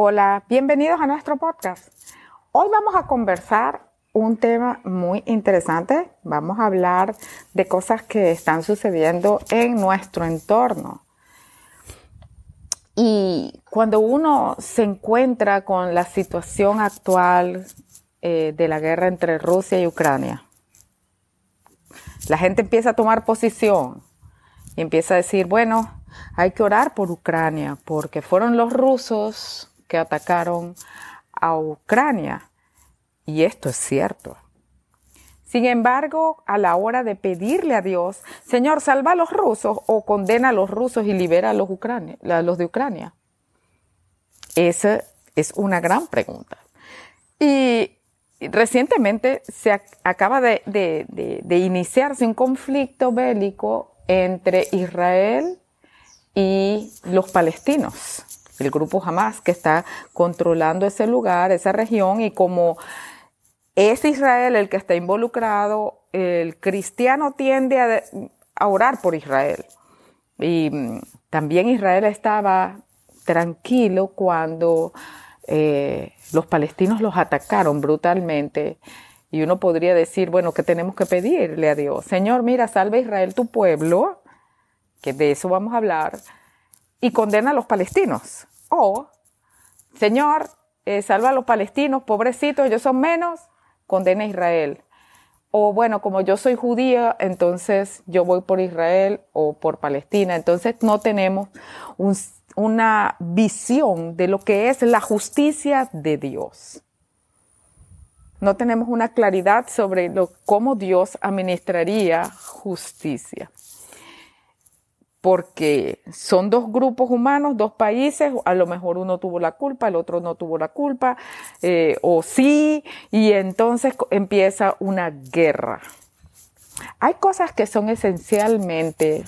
Hola, bienvenidos a nuestro podcast. Hoy vamos a conversar un tema muy interesante. Vamos a hablar de cosas que están sucediendo en nuestro entorno. Y cuando uno se encuentra con la situación actual eh, de la guerra entre Rusia y Ucrania, la gente empieza a tomar posición y empieza a decir, bueno, hay que orar por Ucrania porque fueron los rusos que atacaron a Ucrania. Y esto es cierto. Sin embargo, a la hora de pedirle a Dios, Señor, salva a los rusos o condena a los rusos y libera a los, los de Ucrania. Esa es una gran pregunta. Y recientemente se acaba de iniciarse un conflicto bélico entre Israel y los palestinos, el grupo Hamas que está controlando ese lugar, esa región y como es Israel el que está involucrado, el cristiano tiende a, orar por Israel. Y mm, también Israel estaba tranquilo cuando eh, los palestinos los atacaron brutalmente. Y uno podría decir, bueno, ¿qué tenemos que pedirle a Dios? Señor, mira, salve a Israel tu pueblo, que de eso vamos a hablar, y condena a los palestinos. O, Señor, eh, salva a los palestinos, pobrecitos, ellos son menos, condena a Israel. O bueno, como yo soy judía, entonces yo voy por Israel o por Palestina. Entonces no tenemos una visión de lo que es la justicia de Dios. No tenemos una claridad sobre lo, cómo Dios administraría justicia porque son dos grupos humanos, dos países, a lo mejor uno tuvo la culpa, el otro no tuvo la culpa, eh, o sí, y entonces empieza una guerra. Hay cosas que son esencialmente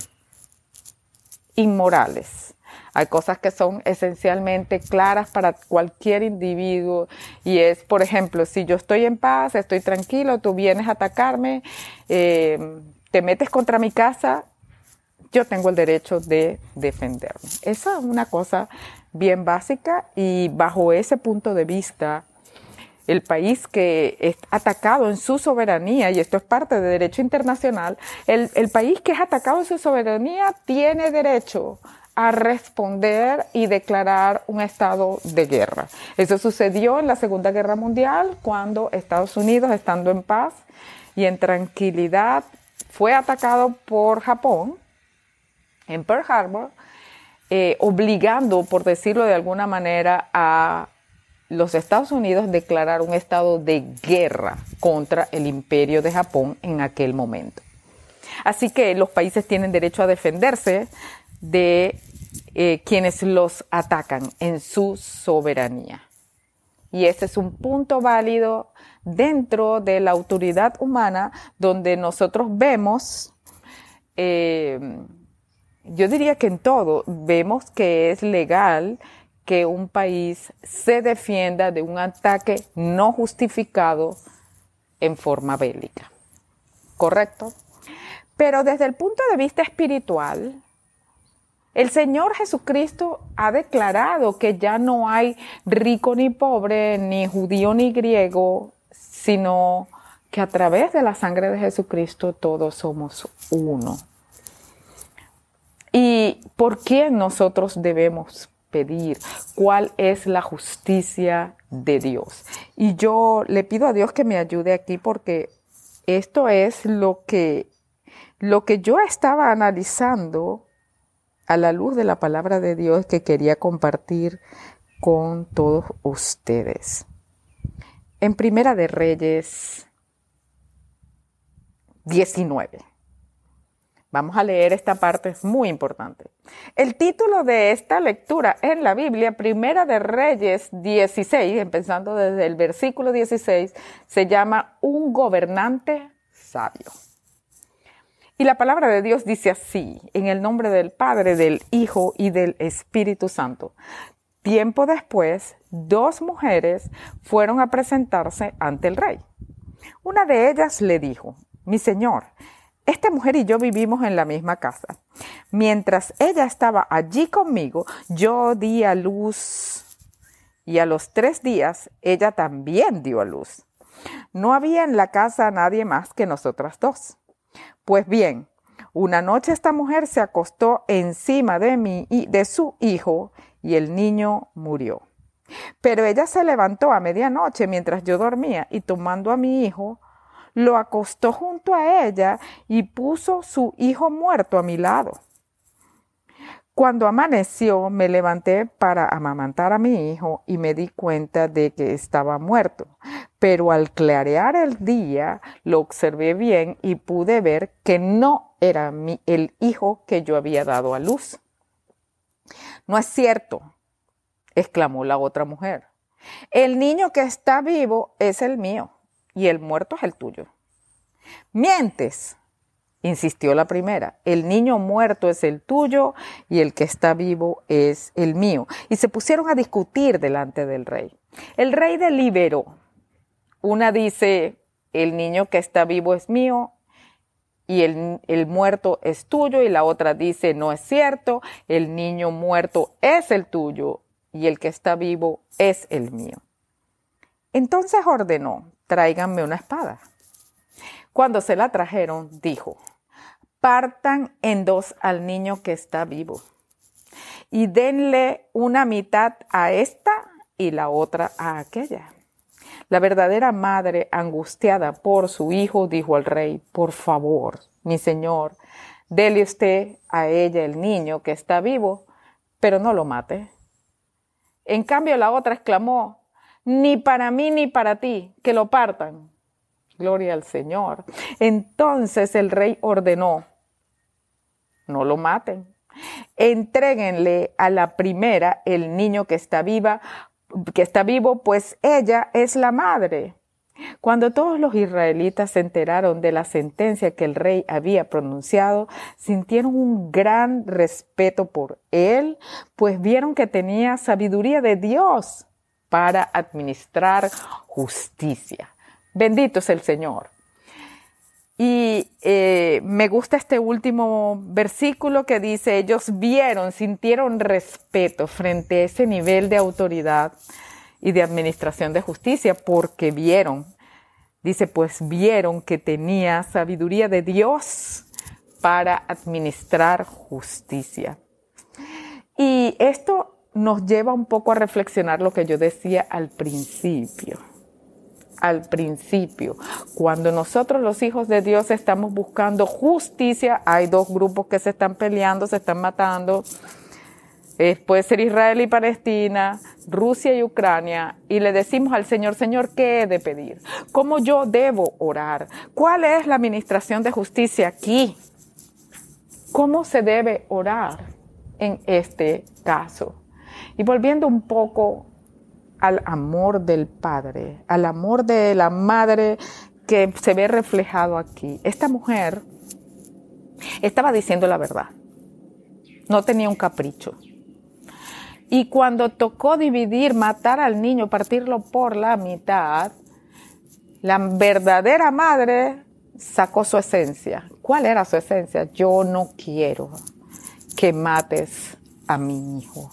inmorales. Hay cosas que son esencialmente claras para cualquier individuo y es, por ejemplo, si yo estoy en paz, estoy tranquilo, tú vienes a atacarme, eh, te metes contra mi casa, yo tengo el derecho de defenderme. Esa es una cosa bien básica y bajo ese punto de vista, el país que es atacado en su soberanía, y esto es parte de derecho internacional, el, el país que es atacado en su soberanía tiene derecho a responder y declarar un estado de guerra. Eso sucedió en la Segunda Guerra Mundial cuando Estados Unidos, estando en paz y en tranquilidad, fue atacado por Japón en Pearl Harbor, eh, obligando, por decirlo de alguna manera, a los Estados Unidos a declarar un estado de guerra contra el imperio de Japón en aquel momento. Así que los países tienen derecho a defenderse de eh, quienes los atacan en su soberanía. Y ese es un punto válido dentro de la autoridad humana donde nosotros vemos eh, yo diría que en todo vemos que es legal que un país se defienda de un ataque no justificado en forma bélica. ¿Correcto? Pero desde el punto de vista espiritual, el Señor Jesucristo ha declarado que ya no hay rico ni pobre, ni judío ni griego, sino que a través de la sangre de Jesucristo todos somos uno. ¿Y por qué nosotros debemos pedir? ¿Cuál es la justicia de Dios? Y yo le pido a Dios que me ayude aquí porque esto es lo que, lo que yo estaba analizando a la luz de la palabra de Dios que quería compartir con todos ustedes. En Primera de Reyes 19. Vamos a leer esta parte, es muy importante. El título de esta lectura en la Biblia, Primera de Reyes 16, empezando desde el versículo 16, se llama Un gobernante sabio. Y la palabra de Dios dice así, en el nombre del Padre, del Hijo y del Espíritu Santo. Tiempo después, dos mujeres fueron a presentarse ante el rey. Una de ellas le dijo, mi señor, esta mujer y yo vivimos en la misma casa. Mientras ella estaba allí conmigo, yo di a luz y a los tres días ella también dio a luz. No había en la casa nadie más que nosotras dos. Pues bien, una noche esta mujer se acostó encima de mí y de su hijo y el niño murió. Pero ella se levantó a medianoche mientras yo dormía y tomando a mi hijo, lo acostó junto a ella y puso su hijo muerto a mi lado. Cuando amaneció, me levanté para amamantar a mi hijo y me di cuenta de que estaba muerto. Pero al clarear el día, lo observé bien y pude ver que no era mi, el hijo que yo había dado a luz. No es cierto, exclamó la otra mujer. El niño que está vivo es el mío y el muerto es el tuyo. Mientes, insistió la primera. El niño muerto es el tuyo y el que está vivo es el mío. Y se pusieron a discutir delante del rey. El rey deliberó. Una dice, el niño que está vivo es mío y el, el, muerto es tuyo y la otra dice, no es cierto, el niño muerto es el tuyo y el que está vivo es el mío. Entonces ordenó, tráiganme una espada. Cuando se la trajeron, dijo, partan en dos al niño que está vivo y denle una mitad a esta y la otra a aquella. La verdadera madre, angustiada por su hijo, dijo al rey, por favor, mi señor, dele usted a ella el niño que está vivo, pero no lo mate. En cambio, la otra exclamó, ni para mí ni para ti, que lo partan. Gloria al Señor. Entonces el rey ordenó, no lo maten. Entréguenle a la primera el niño que está viva, que está vivo, pues ella es la madre. Cuando todos los israelitas se enteraron de la sentencia que el rey había pronunciado, sintieron un gran respeto por él, pues vieron que tenía sabiduría de Dios para administrar justicia. Bendito es el Señor. Y eh, me gusta este último versículo que dice, ellos vieron, sintieron respeto frente a ese nivel de autoridad y de administración de justicia porque vieron, dice, pues vieron que tenía sabiduría de Dios para administrar justicia. Y esto nos lleva un poco a reflexionar lo que yo decía al principio. Al principio, cuando nosotros los hijos de Dios estamos buscando justicia, hay dos grupos que se están peleando, se están matando, puede ser Israel y Palestina, Rusia y Ucrania, y le decimos al Señor, Señor, ¿qué he de pedir? ¿Cómo yo debo orar? ¿Cuál es la administración de justicia aquí? ¿Cómo se debe orar en este caso? Y volviendo un poco al amor del Padre, al amor de la Madre que se ve reflejado aquí. Esta mujer estaba diciendo la verdad. No tenía un capricho. Y cuando tocó dividir, matar al niño, partirlo por la mitad, la verdadera madre sacó su esencia. ¿Cuál era su esencia? Yo no quiero que mates a mi hijo.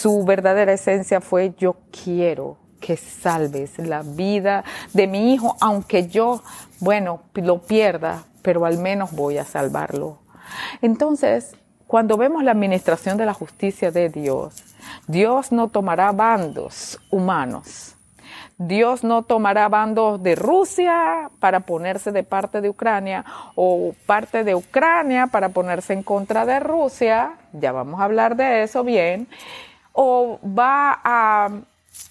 Su verdadera esencia fue yo quiero que salves la vida de mi hijo, aunque yo, bueno, lo pierda, pero al menos voy a salvarlo. Entonces, cuando vemos la administración de la justicia de Dios, Dios no tomará bandos humanos. Dios no tomará bandos de Rusia para ponerse de parte de Ucrania o parte de Ucrania para ponerse en contra de Rusia. Ya vamos a hablar de eso bien. O va a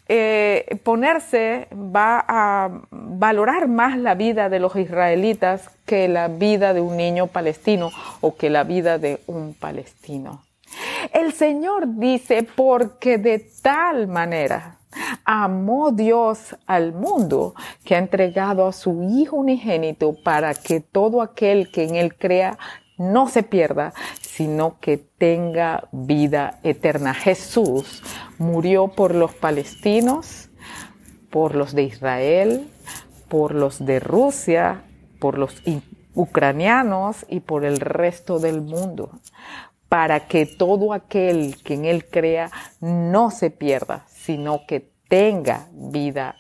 eh, ponerse, va a valorar más la vida de los israelitas que la vida de un niño palestino o que la vida de un palestino. El Señor dice, porque de tal manera amó Dios al mundo que ha entregado a su Hijo unigénito para que todo aquel que en Él crea no se pierda, sino que tenga vida eterna. Jesús murió por los palestinos, por los de Israel, por los de Rusia, por los ucranianos y por el resto del mundo, para que todo aquel que en Él crea no se pierda, sino que tenga vida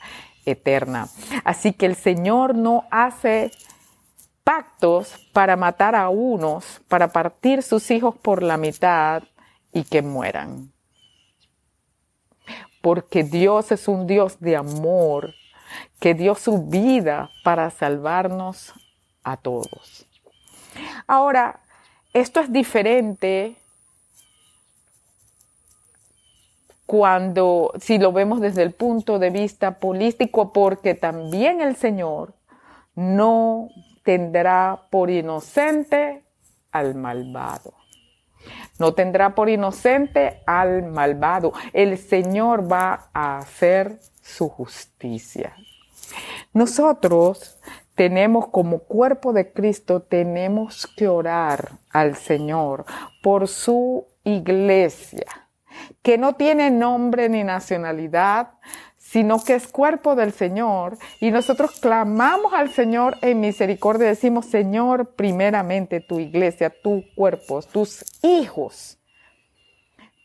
eterna. Así que el Señor no hace para matar a unos, para partir sus hijos por la mitad y que mueran. Porque Dios es un Dios de amor que dio su vida para salvarnos a todos. Ahora, esto es diferente cuando, si lo vemos desde el punto de vista político, porque también el Señor no tendrá por inocente al malvado. No tendrá por inocente al malvado. El Señor va a hacer su justicia. Nosotros tenemos como cuerpo de Cristo, tenemos que orar al Señor por su iglesia, que no tiene nombre ni nacionalidad, sino que es cuerpo del Señor. Y nosotros clamamos al Señor en misericordia. Decimos, Señor, primeramente tu iglesia, tus cuerpos, tus hijos.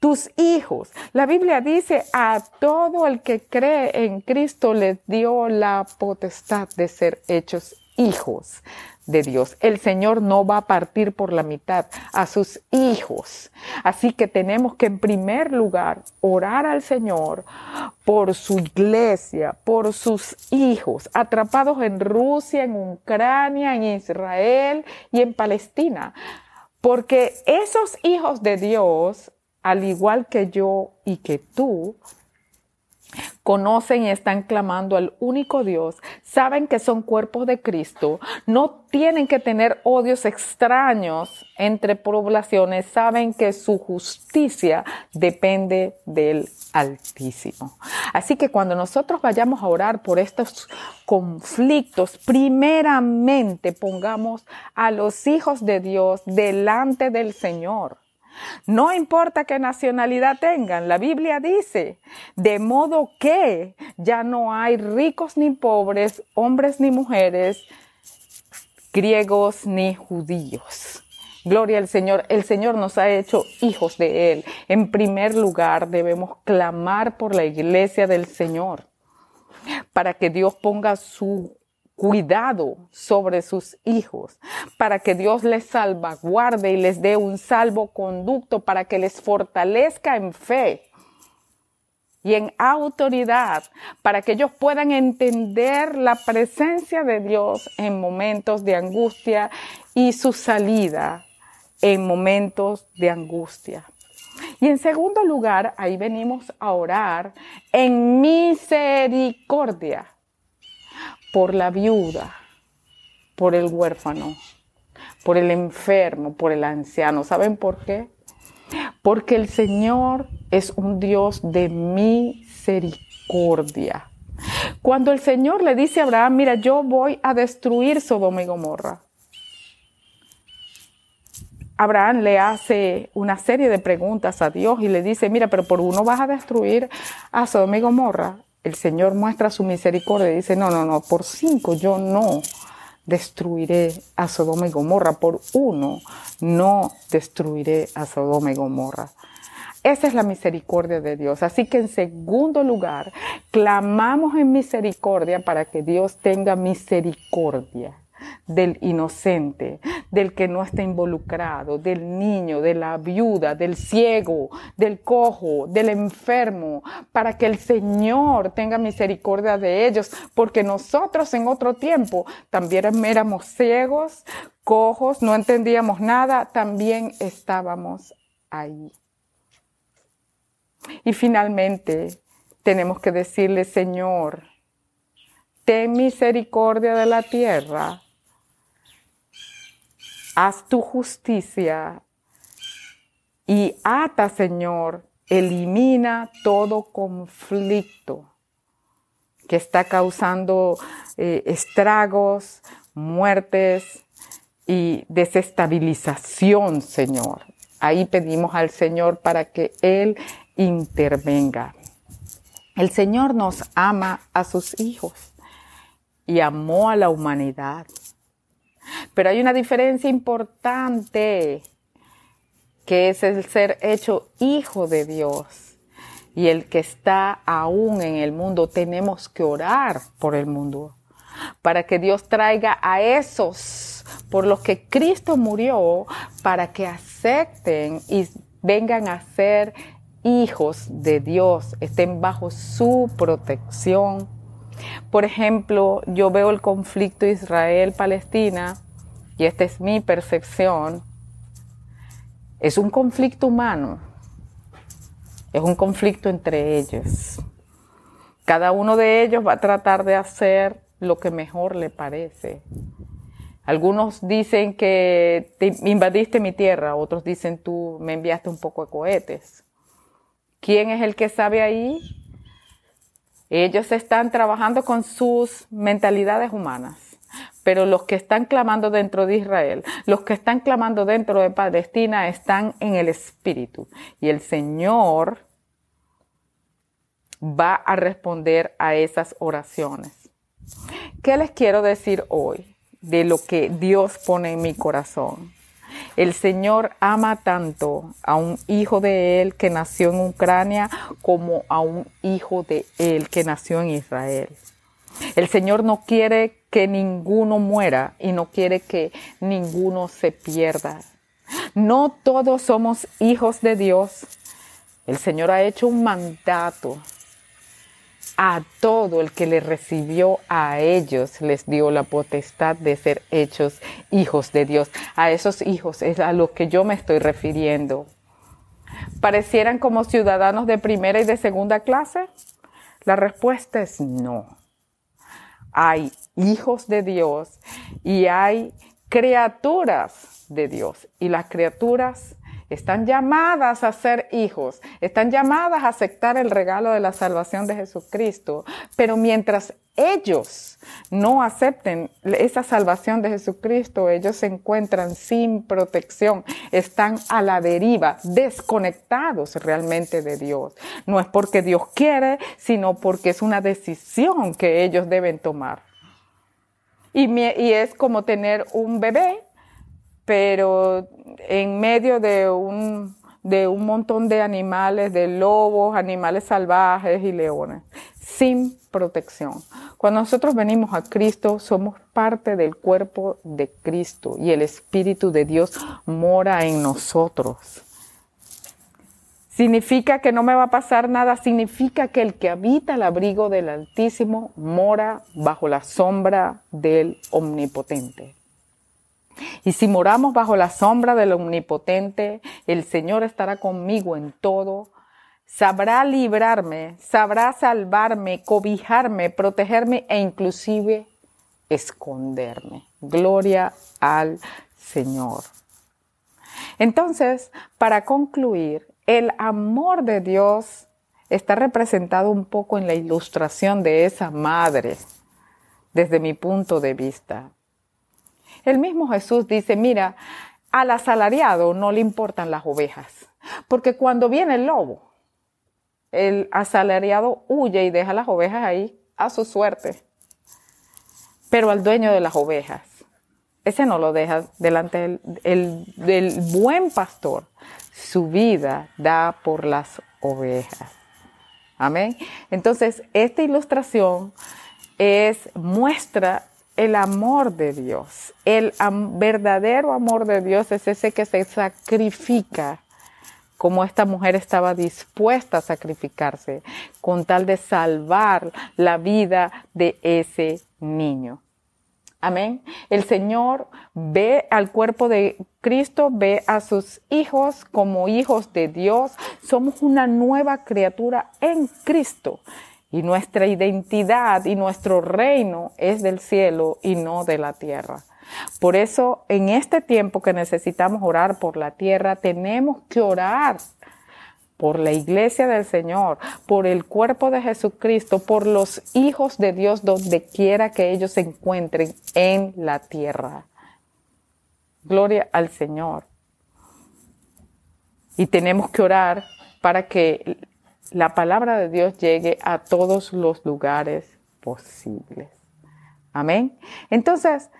Tus hijos. La Biblia dice, a todo el que cree en Cristo les dio la potestad de ser hechos hijos de Dios. El Señor no va a partir por la mitad a sus hijos. Así que tenemos que en primer lugar orar al Señor por su iglesia, por sus hijos, atrapados en Rusia, en Ucrania, en Israel y en Palestina. Porque esos hijos de Dios, al igual que yo y que tú, conocen y están clamando al único Dios, saben que son cuerpos de Cristo, no tienen que tener odios extraños entre poblaciones, saben que su justicia depende del Altísimo. Así que cuando nosotros vayamos a orar por estos conflictos, primeramente pongamos a los hijos de Dios delante del Señor no importa qué nacionalidad tengan, la Biblia dice, de modo que ya no hay ricos ni pobres, hombres ni mujeres, griegos ni judíos. Gloria al Señor. El Señor nos ha hecho hijos de Él. En primer lugar, debemos clamar por la iglesia del Señor para que Dios ponga su cuidado sobre sus hijos, para que Dios les salvaguarde y les dé un salvoconducto, para que les fortalezca en fe y en autoridad, para que ellos puedan entender la presencia de Dios en momentos de angustia y su salida en momentos de angustia. Y en segundo lugar, ahí venimos a orar en misericordia por la viuda, por el huérfano, por el enfermo, por el anciano. ¿Saben por qué? Porque el Señor es un Dios de misericordia. Cuando el Señor le dice a Abraham, mira, yo voy a destruir Sodoma y Gomorra. Abraham le hace una serie de preguntas a Dios y le dice, mira, pero por uno vas a destruir a Sodoma y Gomorra el Señor muestra su misericordia y dice, no, no, no, por cinco yo no destruiré a Sodoma y Gomorra, por uno no destruiré a Sodoma y Gomorra. Esa es la misericordia de Dios. Así que en segundo lugar, clamamos en misericordia para que Dios tenga misericordia del inocente, del que no está involucrado, del niño, de la viuda, del ciego, del cojo, del enfermo, para que el Señor tenga misericordia de ellos, porque nosotros en otro tiempo también éramos ciegos, cojos, no entendíamos nada, también estábamos ahí. Y finalmente tenemos que decirle, Señor, ten misericordia de la tierra haz tu justicia y ata, Señor, elimina todo conflicto que está causando eh, estragos, muertes y desestabilización, Señor. Ahí pedimos al Señor para que Él intervenga. El Señor nos ama a sus hijos y amó a la humanidad. Pero hay una diferencia importante que es el ser hecho hijo de Dios y el que está aún en el mundo, tenemos que orar por el mundo para que Dios traiga a esos por los que Cristo murió para que acepten y vengan a ser hijos de Dios, estén bajo su protección. Por ejemplo, yo veo el conflicto Israel-Palestina y esta es mi percepción. Es un conflicto humano, es un conflicto entre ellos. Cada uno de ellos va a tratar de hacer lo que mejor le parece. Algunos dicen que te invadiste mi tierra, otros dicen tú me enviaste un poco de cohetes. ¿Quién es el que sabe ahí? Ellos están trabajando con sus mentalidades humanas, pero los que están clamando dentro de Israel, los que están clamando dentro de Palestina están en el espíritu y el Señor va a responder a esas oraciones. ¿Qué les quiero decir hoy de lo que Dios pone en mi corazón? El Señor ama tanto a un hijo de Él que nació en Ucrania como a un hijo de Él que nació en Israel. El Señor no quiere que ninguno muera y no quiere que ninguno se pierda. No todos somos hijos de Dios. El Señor ha hecho un mandato a todo el que le recibió a ellos les dio la potestad de ser hechos hijos de Dios. A esos hijos es a los que yo me estoy refiriendo. ¿Parecieran como ciudadanos de primera y de segunda clase? La respuesta es no. Hay hijos de Dios y hay criaturas de Dios. Y las criaturas están llamadas a ser hijos, están llamadas a aceptar el regalo de la salvación de Jesucristo, pero mientras ellos no acepten esa salvación de Jesucristo, ellos se encuentran sin protección, están a la deriva, desconectados realmente de Dios. No es porque Dios quiere, sino porque es una decisión que ellos deben tomar. Y, y es como tener un bebé pero en medio de un, de un montón de animales, de lobos, animales salvajes y leones, sin protección. Cuando nosotros venimos a Cristo, somos parte del cuerpo de Cristo y el Espíritu de Dios mora en nosotros. ¿Significa que no me va a pasar nada? Significa que el que habita el abrigo del Altísimo mora bajo la sombra del Omnipotente. Y si moramos bajo la sombra del Omnipotente, el Señor estará conmigo en todo. Sabrá librarme, sabrá salvarme, cobijarme, protegerme e inclusive esconderme. Gloria al Señor. Entonces, para concluir, el amor de Dios está representado un poco en la ilustración de esa madre, desde mi punto de vista. El mismo Jesús dice, mira, al asalariado no le importan las ovejas, porque cuando viene el lobo, el asalariado huye y deja las ovejas ahí a su suerte. Pero al dueño de las ovejas, ese no lo deja delante del, del buen pastor. Su vida da por las ovejas. Amén. Entonces, esta ilustración es muestra el amor de Dios. El verdadero amor de Dios es ese que se sacrifica, como esta mujer estaba dispuesta a sacrificarse, con tal de salvar la vida de ese niño. Amén. El Señor ve al cuerpo de Cristo, ve a sus hijos como hijos de Dios. Somos una nueva criatura en Cristo. Y nuestra identidad y nuestro reino es del cielo y no de la tierra. Por eso, en este tiempo que necesitamos orar por la tierra, tenemos que orar por la iglesia del Señor, por el cuerpo de Jesucristo, por los hijos de Dios donde quiera que ellos se encuentren en la tierra. Gloria al Señor. Y tenemos que orar para que la palabra de Dios llegue a todos los lugares posibles. Amén. Entonces,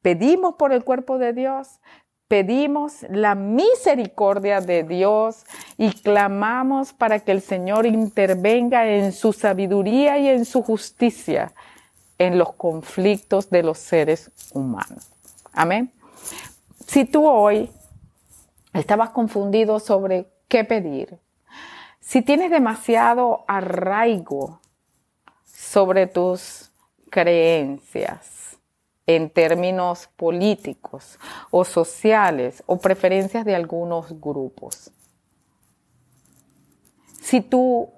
pedimos por el cuerpo de Dios, pedimos la misericordia de Dios y clamamos para que el Señor intervenga en su sabiduría y en su justicia en los conflictos de los seres humanos. Amén. Si tú hoy estabas confundido sobre qué pedir, si tienes demasiado arraigo sobre tus creencias en términos políticos o sociales o preferencias de algunos grupos, si tú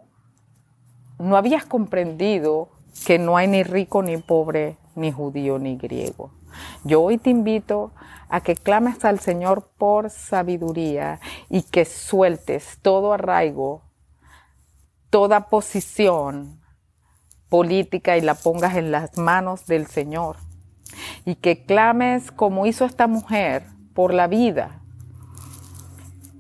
no habías comprendido que no hay ni rico ni pobre, ni judío ni griego, yo hoy te invito a que clames al Señor por sabiduría y que sueltes todo arraigo, toda posición política y la pongas en las manos del Señor. Y que clames como hizo esta mujer por la vida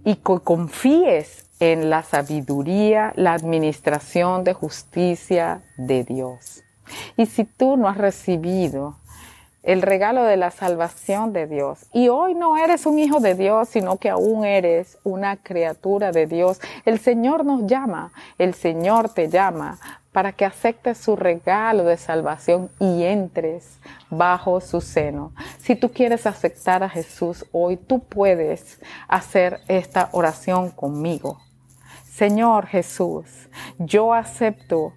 y que confíes en la sabiduría, la administración de justicia de Dios. Y si tú no has recibido el regalo de la salvación de Dios. Y hoy no eres un hijo de Dios, sino que aún eres una criatura de Dios. El Señor nos llama, el Señor te llama para que aceptes su regalo de salvación y entres bajo su seno. Si tú quieres aceptar a Jesús hoy, tú puedes hacer esta oración conmigo. Señor Jesús, yo acepto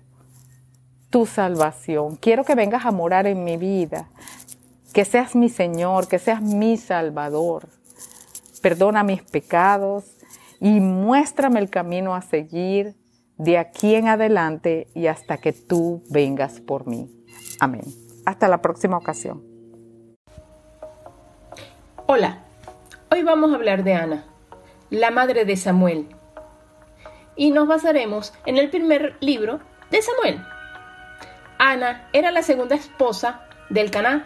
tu salvación. Quiero que vengas a morar en mi vida que seas mi Señor, que seas mi Salvador. Perdona mis pecados y muéstrame el camino a seguir de aquí en adelante y hasta que tú vengas por mí. Amén. Hasta la próxima ocasión. Hola, hoy vamos a hablar de Ana, la madre de Samuel. Y nos basaremos en el primer libro de Samuel. Ana era la segunda esposa del Caná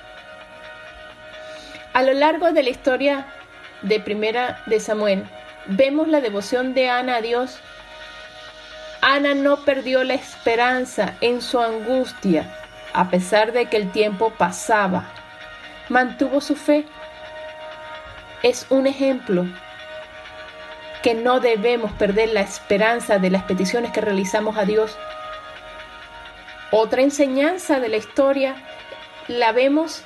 A lo largo de la historia de Primera de Samuel, vemos la devoción de Ana a Dios. Ana no perdió la esperanza en su angustia, a pesar de que el tiempo pasaba. Mantuvo su fe. Es un ejemplo que no debemos perder la esperanza de las peticiones que realizamos a Dios. Otra enseñanza de la historia la vemos